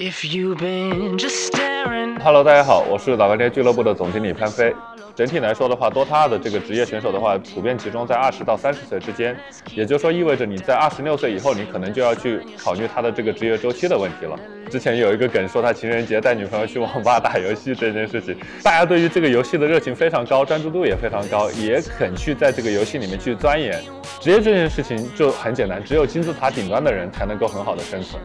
If you've been just staring Hello，大家好，我是老干爹俱乐部的总经理潘飞。整体来说的话，DOTA 二的这个职业选手的话，普遍集中在二十到三十岁之间，也就是说，意味着你在二十六岁以后，你可能就要去考虑他的这个职业周期的问题了。之前有一个梗说他情人节带女朋友去网吧打游戏这件事情，大家对于这个游戏的热情非常高，专注度也非常高，也肯去在这个游戏里面去钻研。职业这件事情就很简单，只有金字塔顶端的人才能够很好的生存。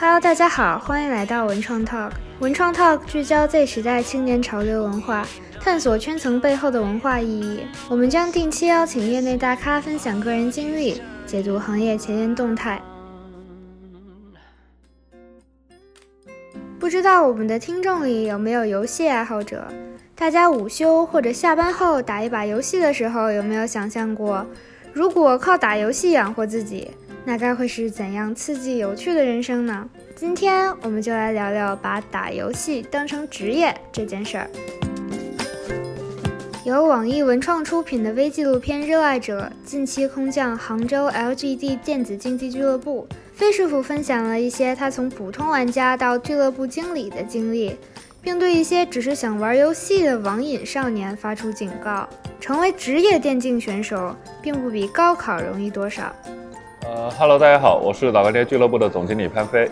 Hello，大家好，欢迎来到文创 Talk。文创 Talk 聚焦 Z 时代青年潮流文化，探索圈层背后的文化意义。我们将定期邀请业内大咖分享个人经历，解读行业前沿动态。不知道我们的听众里有没有游戏爱好者？大家午休或者下班后打一把游戏的时候，有没有想象过，如果靠打游戏养活自己？那该会是怎样刺激有趣的人生呢？今天我们就来聊聊把打游戏当成职业这件事儿。由网易文创出品的微纪录片《热爱者》近期空降杭州 LGD 电子竞技俱乐部，飞师傅分享了一些他从普通玩家到俱乐部经理的经历，并对一些只是想玩游戏的网瘾少年发出警告：成为职业电竞选手并不比高考容易多少。呃哈喽大家好，我是老干爹俱乐部的总经理潘飞。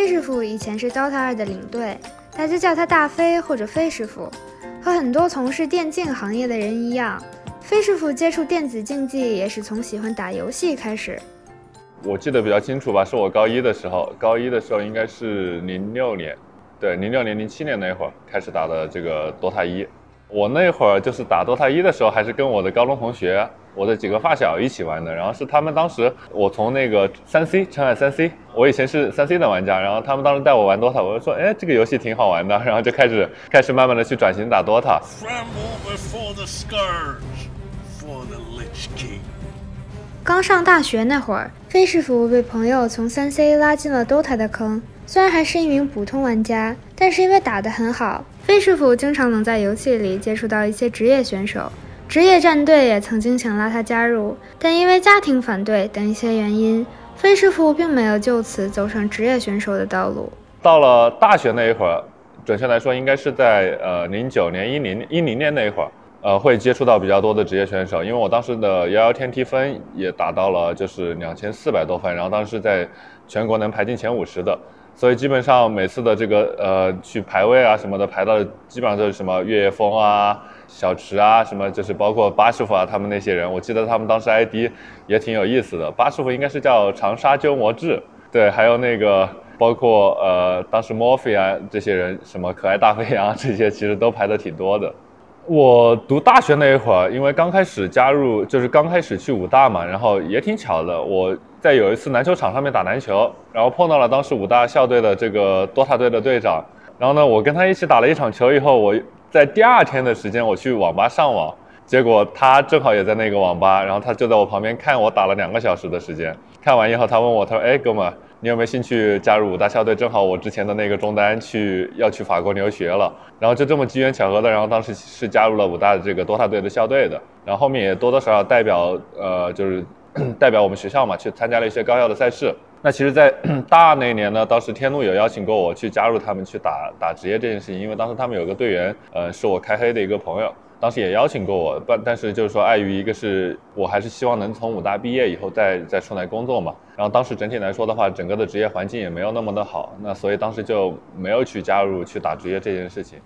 飞师傅以前是 DOTA 二的领队，大家叫他大飞或者飞师傅。和很多从事电竞行业的人一样，飞师傅接触电子竞技也是从喜欢打游戏开始。我记得比较清楚吧，是我高一的时候，高一的时候应该是零六年，对，零六年、零七年那会儿开始打的这个 DOTA 一。我那会儿就是打 DOTA 一的时候，还是跟我的高中同学，我的几个发小一起玩的。然后是他们当时，我从那个三 C 澄海三 C，我以前是三 C 的玩家，然后他们当时带我玩 DOTA，我就说，哎，这个游戏挺好玩的，然后就开始开始慢慢的去转型打 DOTA。刚上大学那会儿，飞师傅被朋友从三 C 拉进了 DOTA 的坑。虽然还是一名普通玩家，但是因为打得很好，飞师傅经常能在游戏里接触到一些职业选手。职业战队也曾经想拉他加入，但因为家庭反对等一些原因，飞师傅并没有就此走上职业选手的道路。到了大学那一会儿，准确来说应该是在呃零九年、一零一零年那一会儿，呃会接触到比较多的职业选手，因为我当时的幺幺天梯分也达到了就是两千四百多分，然后当时在全国能排进前五十的，所以基本上每次的这个呃去排位啊什么的，排到基本上都是什么月夜风啊、小池啊，什么就是包括八师傅啊他们那些人，我记得他们当时 ID 也挺有意思的，八师傅应该是叫长沙鸠摩智，对，还有那个。包括呃，当时 Morphe 啊这些人，什么可爱大飞扬这些，其实都排的挺多的。我读大学那一会儿，因为刚开始加入，就是刚开始去武大嘛，然后也挺巧的，我在有一次篮球场上面打篮球，然后碰到了当时武大校队的这个 DOTA 队的队长，然后呢，我跟他一起打了一场球以后，我在第二天的时间我去网吧上网，结果他正好也在那个网吧，然后他就在我旁边看我打了两个小时的时间，看完以后他问我，他说，哎，哥们。你有没有兴趣加入武大校队？正好我之前的那个中单去要去法国留学了，然后就这么机缘巧合的，然后当时是加入了武大的这个 DOTA 队的校队的，然后后面也多多少少代表呃就是代表我们学校嘛，去参加了一些高校的赛事。那其实，在 大二那年呢，当时天路有邀请过我去加入他们去打打职业这件事情，因为当时他们有个队员，呃，是我开黑的一个朋友。当时也邀请过我，但但是就是说，碍于一个是我还是希望能从武大毕业以后再再出来工作嘛。然后当时整体来说的话，整个的职业环境也没有那么的好，那所以当时就没有去加入去打职业这件事情。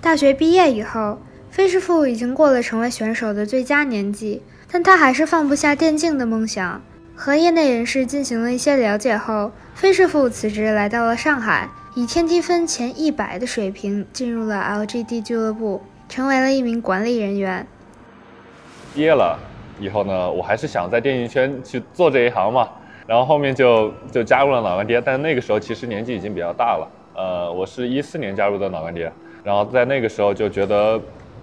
大学毕业以后，飞师傅已经过了成为选手的最佳年纪，但他还是放不下电竞的梦想。和业内人士进行了一些了解后，飞师傅辞职来到了上海，以天梯分前一百的水平进入了 LGD 俱乐部。成为了一名管理人员。毕业了以后呢，我还是想在电竞圈去做这一行嘛，然后后面就就加入了脑干爹，但那个时候其实年纪已经比较大了，呃，我是一四年加入的脑干爹，然后在那个时候就觉得，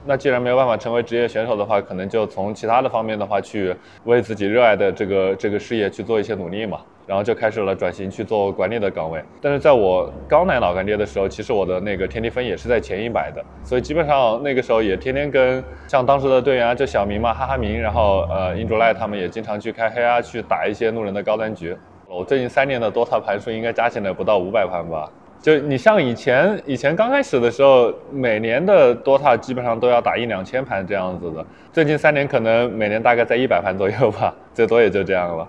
那既然没有办法成为职业选手的话，可能就从其他的方面的话去为自己热爱的这个这个事业去做一些努力嘛。然后就开始了转型去做管理的岗位。但是在我刚来老干爹的时候，其实我的那个天梯分也是在前一百的，所以基本上那个时候也天天跟像当时的队员啊，就小明嘛、哈哈明，然后呃英卓赖他们也经常去开黑啊，去打一些路人的高端局。我最近三年的 DOTA 盘数应该加起来不到五百盘吧。就你像以前以前刚开始的时候，每年的 DOTA 基本上都要打一两千盘这样子的。最近三年可能每年大概在一百盘左右吧，最多也就这样了。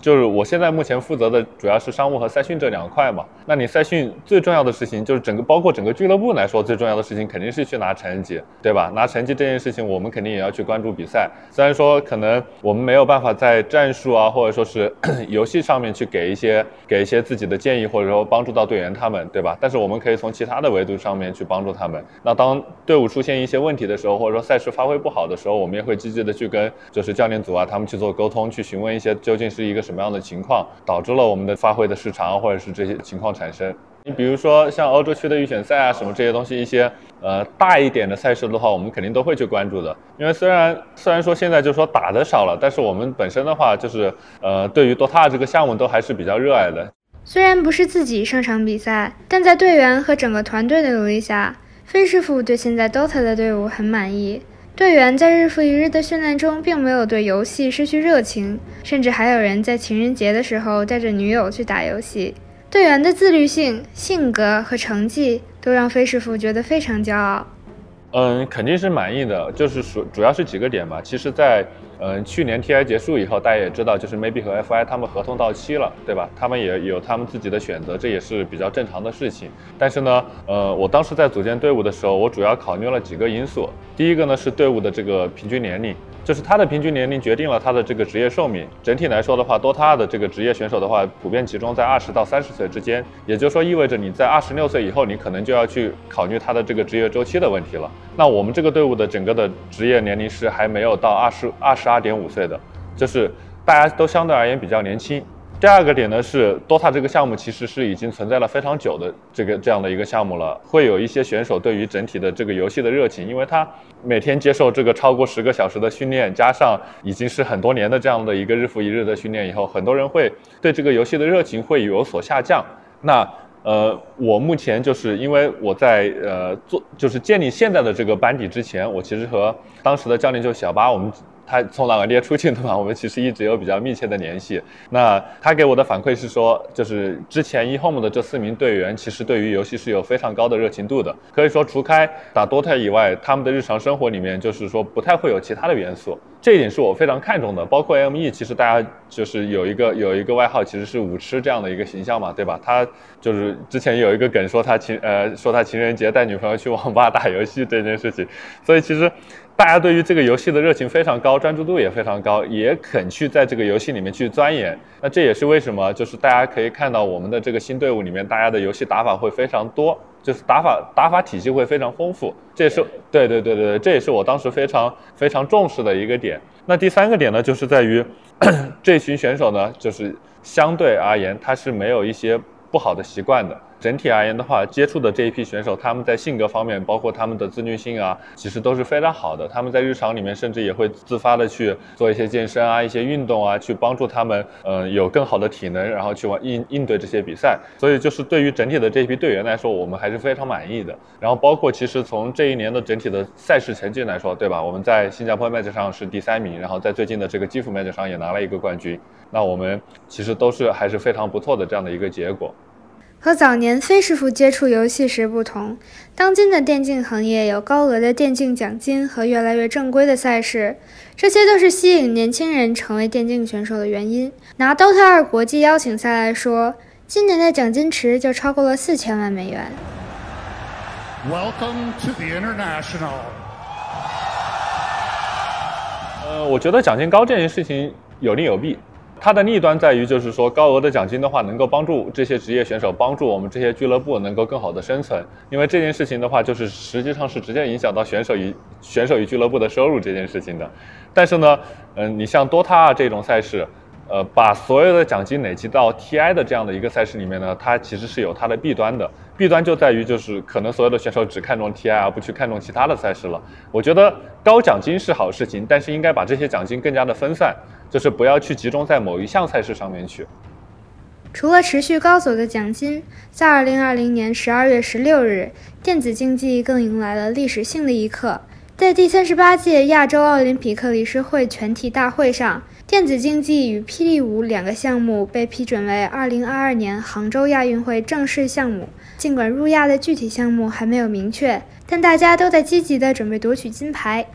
就是我现在目前负责的主要是商务和赛训这两块嘛。那你赛训最重要的事情就是整个包括整个俱乐部来说，最重要的事情肯定是去拿成绩，对吧？拿成绩这件事情，我们肯定也要去关注比赛。虽然说可能我们没有办法在战术啊，或者说是 游戏上面去给一些给一些自己的建议，或者说帮助到队员他们，对吧？但是我们可以从其他的维度上面去帮助他们。那当队伍出现一些问题的时候，或者说赛事发挥不好的时候，我们也会积极的去跟就是教练组啊他们去做沟通，去询问一些究竟是一个什么样的情况，导致了我们的发挥的失常，或者是这些情况产生。你比如说像欧洲区的预选赛啊，什么这些东西，一些呃大一点的赛事的话，我们肯定都会去关注的。因为虽然虽然说现在就说打的少了，但是我们本身的话，就是呃对于 DOTA 这个项目都还是比较热爱的。虽然不是自己上场比赛，但在队员和整个团队的努力下，飞师傅对现在 DOTA 的队伍很满意。队员在日复一日的训练中，并没有对游戏失去热情，甚至还有人在情人节的时候带着女友去打游戏。队员的自律性、性格和成绩都让飞师傅觉得非常骄傲。嗯，肯定是满意的，就是主主要是几个点吧。其实，在嗯去年 TI 结束以后，大家也知道，就是 Maybe 和 FI 他们合同到期了，对吧？他们也有他们自己的选择，这也是比较正常的事情。但是呢，呃，我当时在组建队伍的时候，我主要考虑了几个因素。第一个呢是队伍的这个平均年龄，就是他的平均年龄决定了他的这个职业寿命。整体来说的话，DOTA 的这个职业选手的话，普遍集中在二十到三十岁之间，也就是说意味着你在二十六岁以后，你可能就要去考虑他的这个职业周期的问题了。那我们这个队伍的整个的职业年龄是还没有到二十二十二点五岁的，就是大家都相对而言比较年轻。第二个点呢是，DOTA 这个项目其实是已经存在了非常久的这个这样的一个项目了，会有一些选手对于整体的这个游戏的热情，因为他每天接受这个超过十个小时的训练，加上已经是很多年的这样的一个日复一日的训练以后，很多人会对这个游戏的热情会有所下降。那呃，我目前就是因为我在呃做就是建立现在的这个班底之前，我其实和当时的教练就小巴我们。他从朗格列出去的嘛，我们其实一直有比较密切的联系。那他给我的反馈是说，就是之前 eHome 的这四名队员，其实对于游戏是有非常高的热情度的。可以说，除开打 DOTA 以外，他们的日常生活里面，就是说不太会有其他的元素。这一点是我非常看重的。包括 ME，其实大家就是有一个有一个外号，其实是舞痴这样的一个形象嘛，对吧？他就是之前有一个梗说他情呃说他情人节带女朋友去网吧打游戏这件事情，所以其实。大家对于这个游戏的热情非常高，专注度也非常高，也肯去在这个游戏里面去钻研。那这也是为什么，就是大家可以看到我们的这个新队伍里面，大家的游戏打法会非常多，就是打法打法体系会非常丰富。这也是对对对对对，这也是我当时非常非常重视的一个点。那第三个点呢，就是在于 这群选手呢，就是相对而言，他是没有一些不好的习惯的。整体而言的话，接触的这一批选手，他们在性格方面，包括他们的自律性啊，其实都是非常好的。他们在日常里面，甚至也会自发的去做一些健身啊、一些运动啊，去帮助他们，嗯，有更好的体能，然后去往应应对这些比赛。所以，就是对于整体的这一批队员来说，我们还是非常满意的。然后，包括其实从这一年的整体的赛事成绩来说，对吧？我们在新加坡 match 上是第三名，然后在最近的这个基辅 match 上也拿了一个冠军。那我们其实都是还是非常不错的这样的一个结果。和早年飞师傅接触游戏时不同，当今的电竞行业有高额的电竞奖金和越来越正规的赛事，这些都是吸引年轻人成为电竞选手的原因。拿 DOTA 二国际邀请赛来说，今年的奖金池就超过了四千万美元。Welcome to the international。呃，我觉得奖金高这件事情有利有弊。它的弊端在于，就是说高额的奖金的话，能够帮助这些职业选手，帮助我们这些俱乐部能够更好的生存。因为这件事情的话，就是实际上是直接影响到选手与 选手与俱乐部的收入这件事情的。但是呢，嗯，你像 DOTA 这种赛事，呃，把所有的奖金累积到 TI 的这样的一个赛事里面呢，它其实是有它的弊端的。弊端就在于，就是可能所有的选手只看重 TI，而不去看重其他的赛事了。我觉得高奖金是好事情，但是应该把这些奖金更加的分散。就是不要去集中在某一项赛事上面去。除了持续高走的奖金，在二零二零年十二月十六日，电子竞技更迎来了历史性的一刻。在第三十八届亚洲奥林匹克理事会全体大会上电子竞技与霹雳舞两个项目被批准为2022年杭州亚运会正式项目。尽管入亚的具体项目还没有明确，但大家都在积极地准备夺取金牌。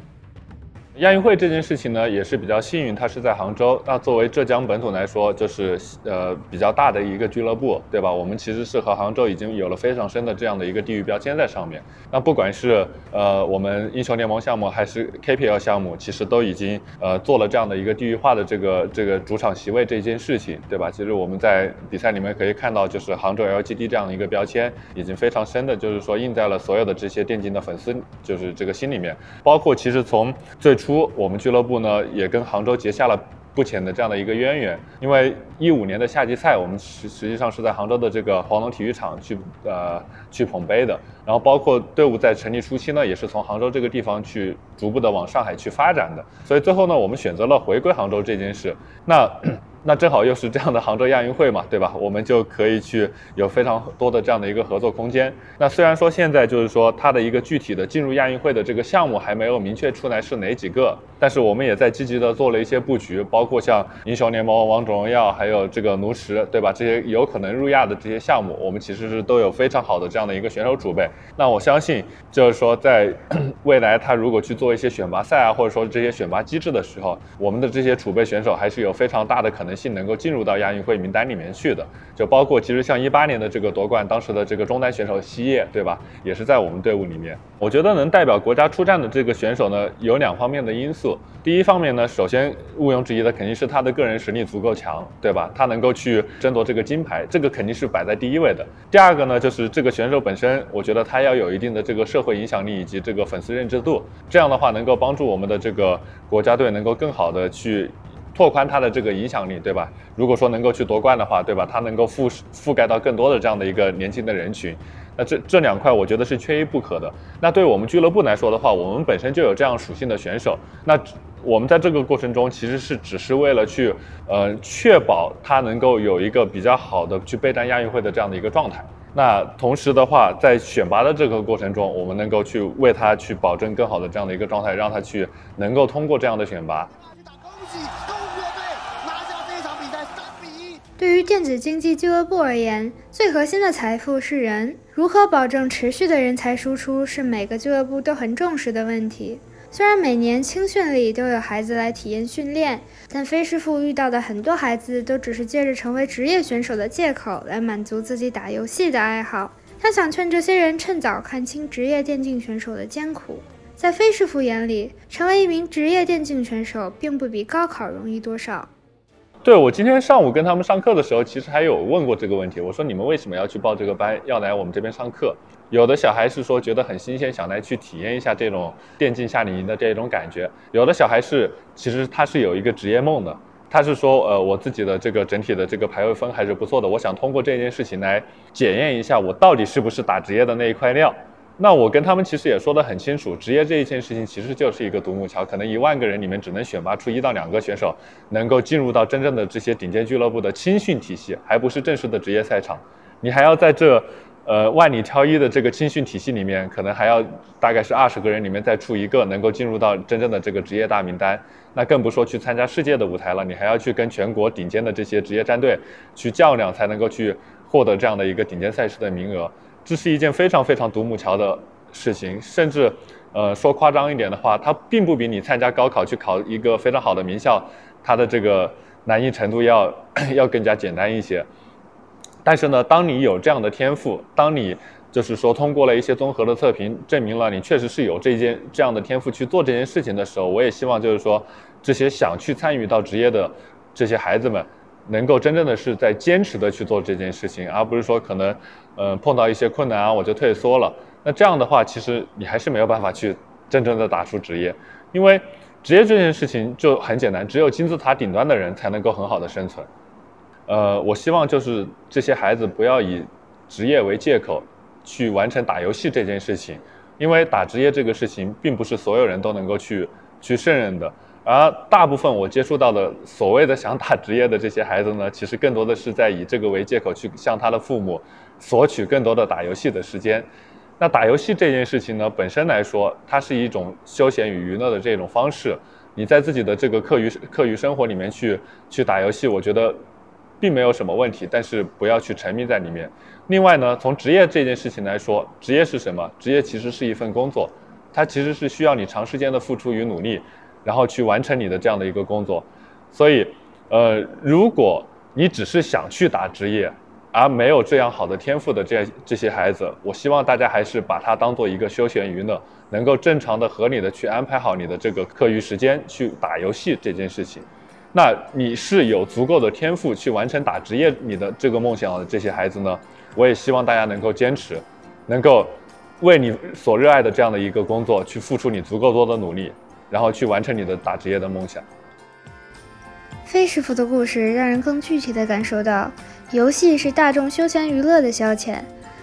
亚运会这件事情呢，也是比较幸运，它是在杭州。那作为浙江本土来说，就是呃比较大的一个俱乐部，对吧？我们其实是和杭州已经有了非常深的这样的一个地域标签在上面。那不管是呃我们英雄联盟项目还是 KPL 项目，其实都已经呃做了这样的一个地域化的这个这个主场席位这件事情，对吧？其实我们在比赛里面可以看到，就是杭州 LGD 这样的一个标签，已经非常深的，就是说印在了所有的这些电竞的粉丝就是这个心里面。包括其实从最初。初，我们俱乐部呢也跟杭州结下了不浅的这样的一个渊源，因为一五年的夏季赛，我们实实际上是在杭州的这个黄龙体育场去呃去捧杯的，然后包括队伍在成立初期呢，也是从杭州这个地方去逐步的往上海去发展的，所以最后呢，我们选择了回归杭州这件事，那。那正好又是这样的杭州亚运会嘛，对吧？我们就可以去有非常多的这样的一个合作空间。那虽然说现在就是说它的一个具体的进入亚运会的这个项目还没有明确出来是哪几个，但是我们也在积极的做了一些布局，包括像英雄联盟、王者荣耀，还有这个炉石，对吧？这些有可能入亚的这些项目，我们其实是都有非常好的这样的一个选手储备。那我相信，就是说在未来他如果去做一些选拔赛啊，或者说这些选拔机制的时候，我们的这些储备选手还是有非常大的可能。性能够进入到亚运会名单里面去的，就包括其实像一八年的这个夺冠，当时的这个中单选手西叶，对吧？也是在我们队伍里面。我觉得能代表国家出战的这个选手呢，有两方面的因素。第一方面呢，首先毋庸置疑的肯定是他的个人实力足够强，对吧？他能够去争夺这个金牌，这个肯定是摆在第一位的。第二个呢，就是这个选手本身，我觉得他要有一定的这个社会影响力以及这个粉丝认知度，这样的话能够帮助我们的这个国家队能够更好的去。拓宽他的这个影响力，对吧？如果说能够去夺冠的话，对吧？他能够覆覆盖到更多的这样的一个年轻的人群，那这这两块我觉得是缺一不可的。那对我们俱乐部来说的话，我们本身就有这样属性的选手，那我们在这个过程中其实是只是为了去呃确保他能够有一个比较好的去备战亚运会的这样的一个状态。那同时的话，在选拔的这个过程中，我们能够去为他去保证更好的这样的一个状态，让他去能够通过这样的选拔。对于电子竞技俱乐部而言，最核心的财富是人。如何保证持续的人才输出，是每个俱乐部都很重视的问题。虽然每年青训里都有孩子来体验训练，但飞师傅遇到的很多孩子都只是借着成为职业选手的借口来满足自己打游戏的爱好。他想劝这些人趁早看清职业电竞选手的艰苦。在飞师傅眼里，成为一名职业电竞选手并不比高考容易多少。对我今天上午跟他们上课的时候，其实还有问过这个问题。我说你们为什么要去报这个班，要来我们这边上课？有的小孩是说觉得很新鲜，想来去体验一下这种电竞夏令营的这种感觉。有的小孩是其实他是有一个职业梦的，他是说呃我自己的这个整体的这个排位分还是不错的，我想通过这件事情来检验一下我到底是不是打职业的那一块料。那我跟他们其实也说得很清楚，职业这一件事情其实就是一个独木桥，可能一万个人里面只能选拔出一到两个选手，能够进入到真正的这些顶尖俱乐部的青训体系，还不是正式的职业赛场。你还要在这，呃，万里挑一的这个青训体系里面，可能还要大概是二十个人里面再出一个能够进入到真正的这个职业大名单。那更不说去参加世界的舞台了，你还要去跟全国顶尖的这些职业战队去较量，才能够去获得这样的一个顶尖赛事的名额。这是一件非常非常独木桥的事情，甚至，呃，说夸张一点的话，它并不比你参加高考去考一个非常好的名校，它的这个难易程度要 要更加简单一些。但是呢，当你有这样的天赋，当你就是说通过了一些综合的测评，证明了你确实是有这件这样的天赋去做这件事情的时候，我也希望就是说，这些想去参与到职业的这些孩子们。能够真正的是在坚持的去做这件事情，而不是说可能，呃，碰到一些困难啊，我就退缩了。那这样的话，其实你还是没有办法去真正的打出职业，因为职业这件事情就很简单，只有金字塔顶端的人才能够很好的生存。呃，我希望就是这些孩子不要以职业为借口去完成打游戏这件事情，因为打职业这个事情并不是所有人都能够去去胜任的。而大部分我接触到的所谓的想打职业的这些孩子呢，其实更多的是在以这个为借口去向他的父母索取更多的打游戏的时间。那打游戏这件事情呢，本身来说，它是一种休闲与娱乐的这种方式。你在自己的这个课余课余生活里面去去打游戏，我觉得并没有什么问题，但是不要去沉迷在里面。另外呢，从职业这件事情来说，职业是什么？职业其实是一份工作，它其实是需要你长时间的付出与努力，然后去完成你的这样的一个工作。所以，呃，如果你只是想去打职业，而没有这样好的天赋的这这些孩子，我希望大家还是把它当做一个休闲娱乐，能够正常的、合理的去安排好你的这个课余时间去打游戏这件事情。那你是有足够的天赋去完成打职业你的这个梦想的这些孩子呢？我也希望大家能够坚持，能够为你所热爱的这样的一个工作去付出你足够多的努力，然后去完成你的打职业的梦想。费师傅的故事让人更具体地感受到，游戏是大众休闲娱乐的消遣，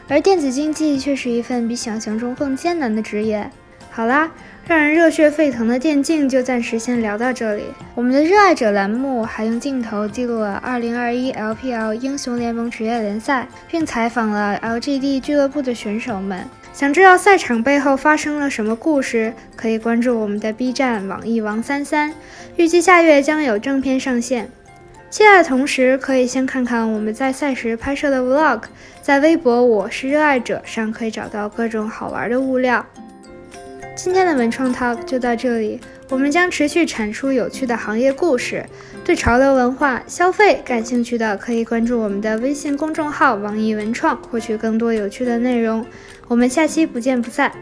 而电子竞技却是一份比想象中更艰难的职业。好啦，让人热血沸腾的电竞就暂时先聊到这里。我们的热爱者栏目还用镜头记录了2021 LPL 英雄联盟职业联赛，并采访了 LGD 俱乐部的选手们。想知道赛场背后发生了什么故事，可以关注我们的 B 站网易王三三，预计下月将有正片上线。期待的同时，可以先看看我们在赛时拍摄的 Vlog，在微博“我是热爱者”上可以找到各种好玩的物料。今天的文创 Talk 就到这里，我们将持续产出有趣的行业故事。对潮流文化、消费感兴趣的，可以关注我们的微信公众号“网易文创”，获取更多有趣的内容。我们下期不见不散。